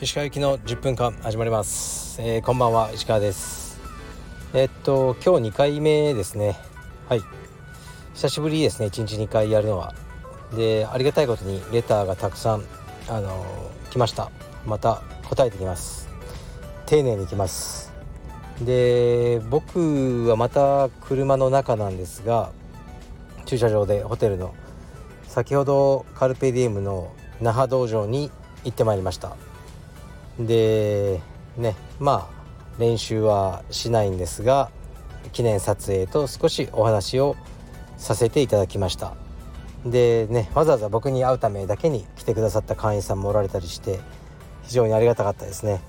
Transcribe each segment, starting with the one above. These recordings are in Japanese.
石川行きの10分間始まります、えー、こんばんは石川です。えー、っと今日2回目ですね。はい。久しぶりですね1日2回やるのは。でありがたいことにレターがたくさんあのー、来ました。また答えてきます。丁寧にいきます。で僕はまた車の中なんですが駐車場でホテルの先ほどカルペディウムの那覇道場に行ってまいりました。でねまあ練習はしないんですが記念撮影と少しお話をさせていただきました。でねわざわざ僕に会うためだけに来てくださった会員さんもおられたりして非常にありがたかったですね。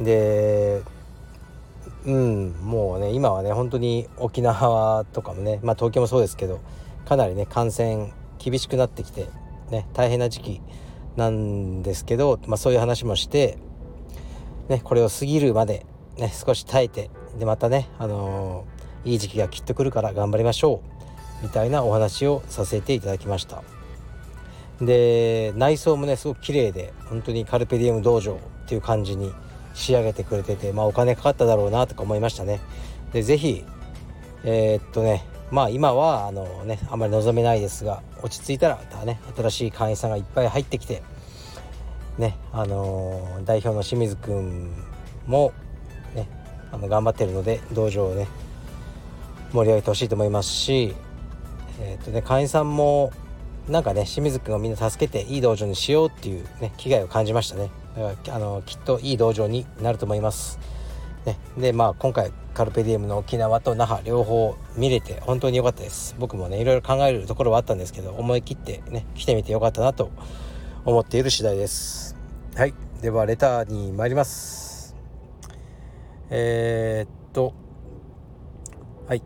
でうんもうね今はね本当に沖縄とかもねまあ東京もそうですけどかなりね感染厳しくなってきてね大変な時期なんですけど、まあ、そういう話もして、ね、これを過ぎるまで、ね、少し耐えてでまたね、あのー、いい時期がきっと来るから頑張りましょうみたいなお話をさせていただきました。で内装もねすごく綺麗で本当にカルペディウム道場っていう感じに仕上げてくれててまあお金かかっただろうなとか思いましたね。で是非えー、っとねまあ今はあのねあまり望めないですが落ち着いたらまたね新しい会員さんがいっぱい入ってきてねあの、代表の清水くんもねあの頑張ってるので道場をね盛り上げてほしいと思いますしえー、とね会員さんもなんかね清水くんをみんな助けていい道場にしようっていうね気概を感じましたねだからあのきっといい道場になると思います。ね、でまあ今回カルペディウムの沖縄と那覇両方見れて本当に良かったです。僕もねいろいろ考えるところはあったんですけど思い切ってね来てみてよかったなと思っている次第です。はいではレターに参ります。えー、っとはい。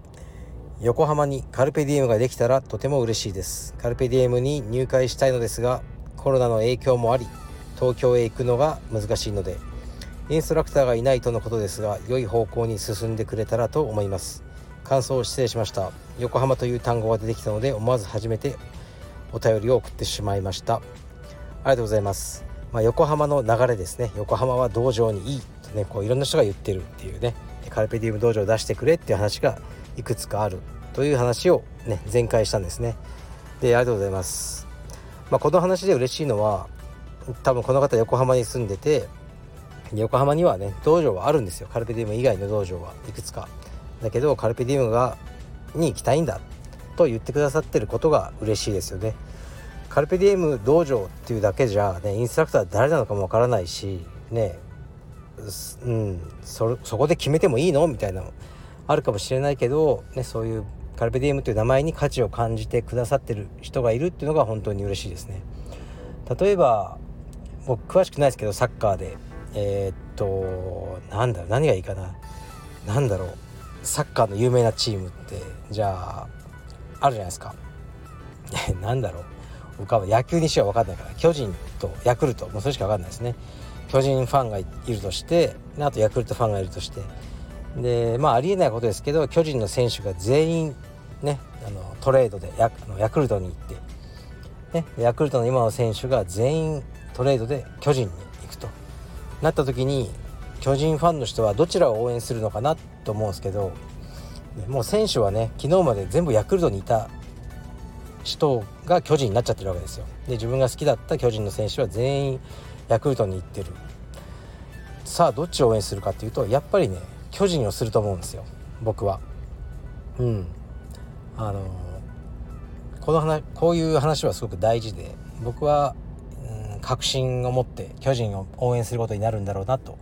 横浜にカルペディウムができたらとても嬉しいです。カルペディウムに入会したいのですがコロナの影響もあり東京へ行くのが難しいのでインストラクターがいないとのことですが良い方向に進んでくれたらと思います。感想を失礼しました。横浜という単語が出てきたので思わず初めてお便りを送ってしまいました。ありがとうございます。まあ、横浜の流れですね。横浜は道場にいいとねこういろんな人が言ってるっていうね。カルペディウム道場を出してくれっていう話がいくつかあるという話をね前回したんですね。でありがとうございます。まあ、この話で嬉しいのは多分この方横浜に住んでて横浜にはね道場はあるんですよ。カルペディウム以外の道場はいくつか。だけどカルペディウムがに行きたいんだと言ってくださってることが嬉しいですよね。カルペディウム道場っていうだけじゃねインストラクター誰なのかもわからないしねうんそこで決めてもいいのみたいなのあるかもしれないけど、ね、そういうカルペディウムという名前に価値を感じてくださってる人がいるっていうのが本当に嬉しいですね。例えば僕詳しくないですけどサッカーで。えー、っとなんだろう何がいいかな。何だろう。サッカーの有名なチームってじゃああるじゃないですか。なんだろう。僕は野球にしよう分かんないから巨人とヤクルト。もうそれしか分かんないですね。巨人ファンがいるとしてあとヤクルトファンがいるとして。でまあありえないことですけど巨人の選手が全員ねあのトレードでヤあのヤクルトに行って、ね、ヤクルトの今の選手が全員トレードで巨人になった時に巨人ファンの人はどちらを応援するのかなと思うんですけどもう選手はね昨日まで全部ヤクルトにいた人が巨人になっちゃってるわけですよ。で自分が好きだった巨人の選手は全員ヤクルトに行ってる。さあどっちを応援するかっていうとやっぱりね巨人をすると思うんですよ。僕は。うん。あのこの話こういう話はすごく大事で僕は確信を持って巨人を応援することになるんだろうなと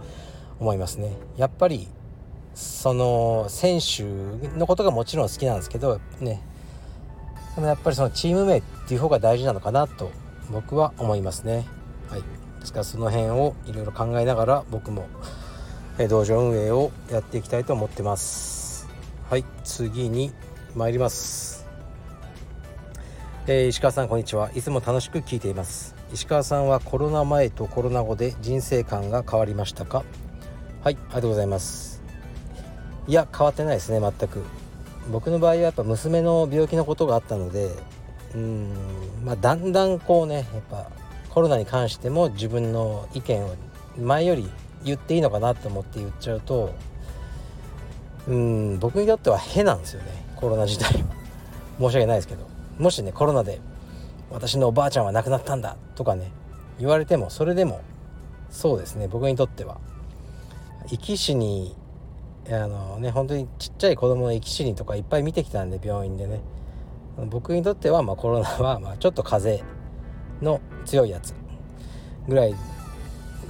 思いますね。やっぱりその選手のことがもちろん好きなんですけどねでもやっぱりそのチーム名っていう方が大事なのかなと僕は思いますね。はい、ですからその辺をいろいろ考えながら僕も道場運営をやっていきたいと思ってます。はい次に参ります。えー、石川さんこんにちはいつも楽しく聞いています石川さんはコロナ前とコロナ後で人生観が変わりましたか？はいありがとうございます。いや変わってないですね全く。僕の場合はやっぱ娘の病気のことがあったのでうんまあだんだんこうねやっぱコロナに関しても自分の意見を前より言っていいのかなと思って言っちゃうとうん僕にとってはへなんですよねコロナ自体は。申し訳ないですけど。もしねコロナで私のおばあちゃんは亡くなったんだとかね言われてもそれでもそうですね僕にとっては。生き死にあのね本当にちっちゃい子供の生き死にとかいっぱい見てきたんで病院でね。僕にとってはまあコロナはまあちょっと風邪の強いやつぐらい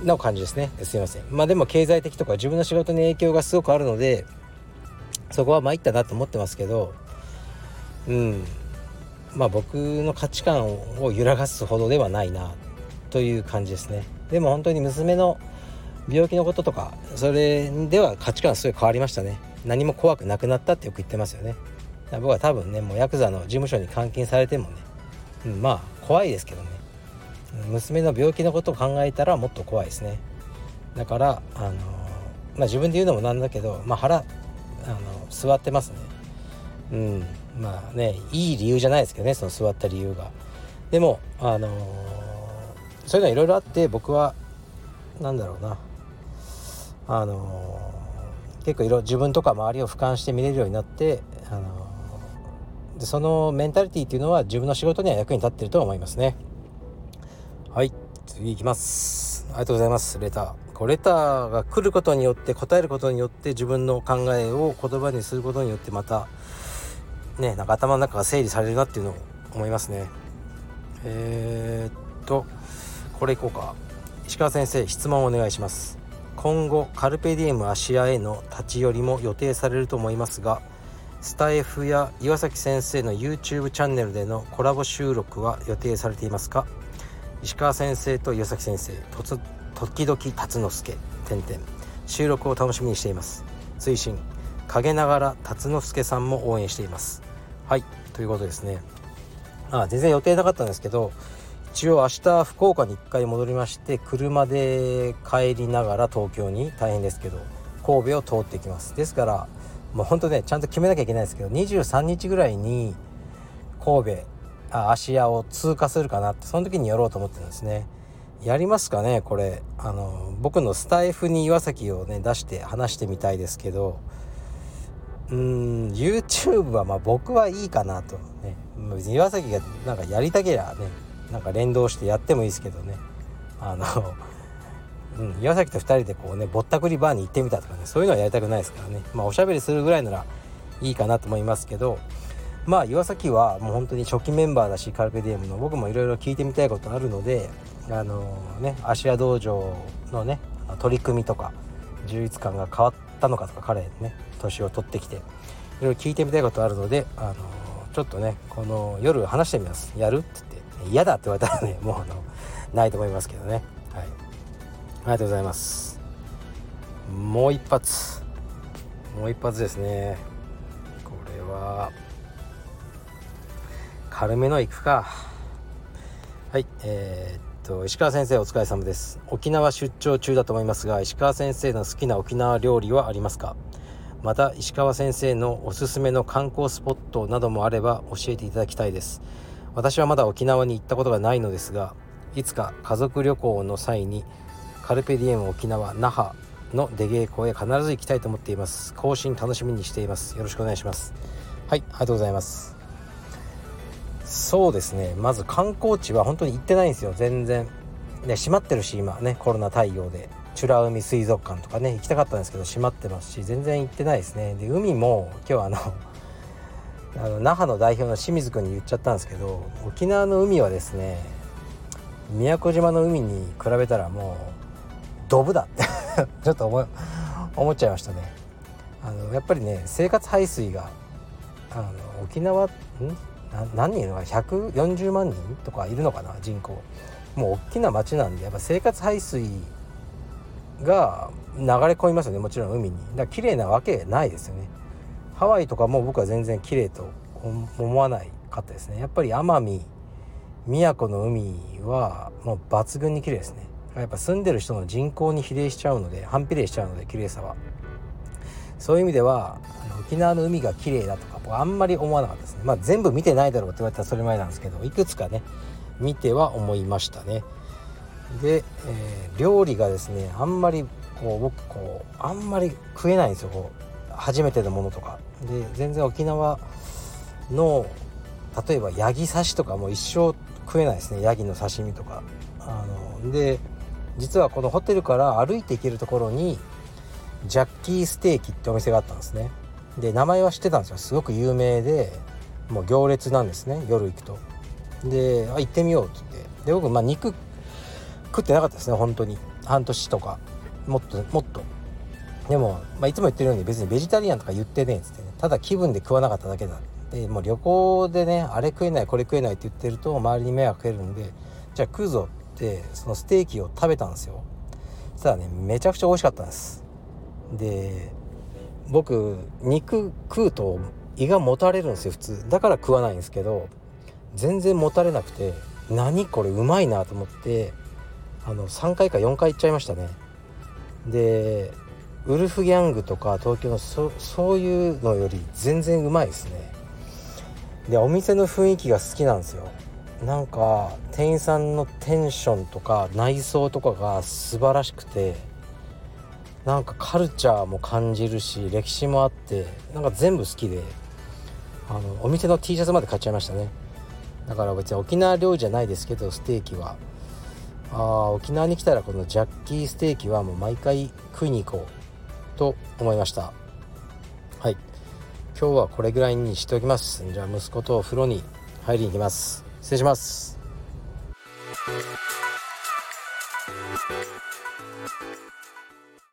の感じですね。すいません。まあでも経済的とか自分の仕事に影響がすごくあるのでそこは参ったなと思ってますけどうん。まあ僕の価値観を揺らがすほどではないなという感じですね。でも本当に娘の病気のこととかそれでは価値観すごい変わりましたね。何も怖くなくなったってよく言ってますよね。僕は多分ねもうヤクザの事務所に監禁されてもね、うん、まあ怖いですけどね。娘の病気のことを考えたらもっと怖いですね。だからあのまあ自分で言うのもなんだけど、まあ腹、あの座ってますね。うん。まあねいい理由じゃないですけどねその座った理由が。でもあのそういうのいろいろあって僕はなんだろうな。あの結構いろ自分とか周りを俯瞰して見れるようになってあのでそのメンタリティーっていうのは自分の仕事には役に立ってると思いますね。はい次いきます。ありがとうございます。レター。こうレターが来ることによって答えることによって自分の考えを言葉にすることによってまたねなんか頭の中が整理されるなっていうのを思いますね。えー、っとこれいこうか。石川先生質問をお願いします。今後カルペディエム芦屋への立ち寄りも予定されると思いますがスタイフや岩崎先生の YouTube チャンネルでのコラボ収録は予定されていますか？石川先生と岩崎先生時々辰之助点々収録を楽しみにしています。追伸。陰ながら辰之助さんも応援しています。はいということですね。あ全然予定なかったんですけど一応明日福岡に1回戻りまして車で帰りながら東京に大変ですけど神戸を通っていきます。ですからもうほんとねちゃんと決めなきゃいけないですけど23日ぐらいに神戸あ芦屋を通過するかなってその時にやろうと思ってるんですね。やりますかねこれ。あの僕のスタイフに岩崎をね出して話してみたいですけどうーん YouTube はまあ僕はいいかなと。ね。別に岩崎がなんかやりたけりゃねなんか連動してやってもいいですけどね。あの、岩崎と2人でこうねぼったくりバーに行ってみたとかねそういうのはやりたくないですからね。まあおしゃべりするぐらいならいいかなと思いますけどまあ岩崎はもう本当に初期メンバーだしカルペディエムの僕もいろいろ聞いてみたいことあるのであのね芦屋道場のね取り組みとか充実感が変わったのかとか彼ね年を取ってきていろいろ聞いてみたいことあるのであのちょっとねこの夜話してみます。やるって言って嫌だって言われたらね もうあのないと思いますけどね。はい。ありがとうございます。もう一発。もう一発ですね。これは軽めのいくか。はいえー、っと石川先生お疲れ様です。沖縄出張中だと思いますが石川先生の好きな沖縄料理はありますか？また石川先生のおすすめの観光スポットなどもあれば教えていただきたいです。私はまだ沖縄に行ったことがないのですがいつか家族旅行の際にカルペディエム沖縄那覇の出稽古へ必ず行きたいと思っています。更新楽しみにしています。よろしくお願いします。はいありがとうございます。そうですね。まず観光地は本当に行ってないんですよ。全然。ね閉まってるし今ねコロナ対応で。美ら海水族館とかね行きたかったんですけど閉まってますし全然行ってないですね。で海も今日あの あの那覇の代表の清水君に言っちゃったんですけど沖縄の海はですね宮古島の海に比べたらもうドブだって ちょっと思思っちゃいましたね。あのやっぱりね生活排水があの沖縄ん？何人いるのか140万人とかいるのかな？人口。もう大きな町なんでやっぱ生活排水が流れ込みますよねもちろん海に。だから綺麗なわけないですよね。ハワイとかも僕は全然綺麗と思わないかったですね。やっぱり奄美宮古の海はもう抜群に綺麗ですね。やっぱ住んでる人の人口に比例しちゃうので反比例しちゃうので綺麗さは。そういう意味では沖縄の海が綺麗だとかあんまり思わなかったですね。まあ全部見てないだろうって言われたらそれ前なんですけどいくつかね見ては思いましたね。で、えー、料理がですねあんまりこう僕こうあんまり食えないんですよ。初めてのものとか。で全然沖縄の例えばヤギ刺しとかも一生食えないですね。ヤギの刺身とか。あので実はこのホテルから歩いて行けるところにジャッキーステーキってお店があったんですね。で名前は知ってたんですよ。すごく有名でもう行列なんですね。夜行くと。であ行ってみようって言って。で僕まあ肉食ってなかったですね。本当に。半年とか。もっともっと。でも、まあ、いつも言ってるように別にベジタリアンとか言ってねえっつってね。ただ気分で食わなかっただけだ。でもう旅行でねあれ食えないこれ食えないって言ってると周りに迷惑かけるんでじゃあ食うぞってそのステーキを食べたんですよ。そしたらねめちゃくちゃ美味しかったんです。で僕肉食うと胃がもたれるんですよ普通。だから食わないんですけど全然もたれなくて何これうまいなと思ってあの3回か4回行っちゃいましたね。でウルフギャングとか東京のそそういうのより全然うまいですね。でお店の雰囲気が好きなんですよ。なんか店員さんのテンションとか内装とかが素晴らしくてなんかカルチャーも感じるし歴史もあってなんか全部好きであのお店の T シャツまで買っちゃいましたね。だから別に沖縄料理じゃないですけどステーキは。あ沖縄に来たらこのジャッキーステーキはもう毎回食いに行こうと思いました。はい。今日はこれぐらいにしておきます。じゃあ息子とお風呂に入りに行きます。失礼します。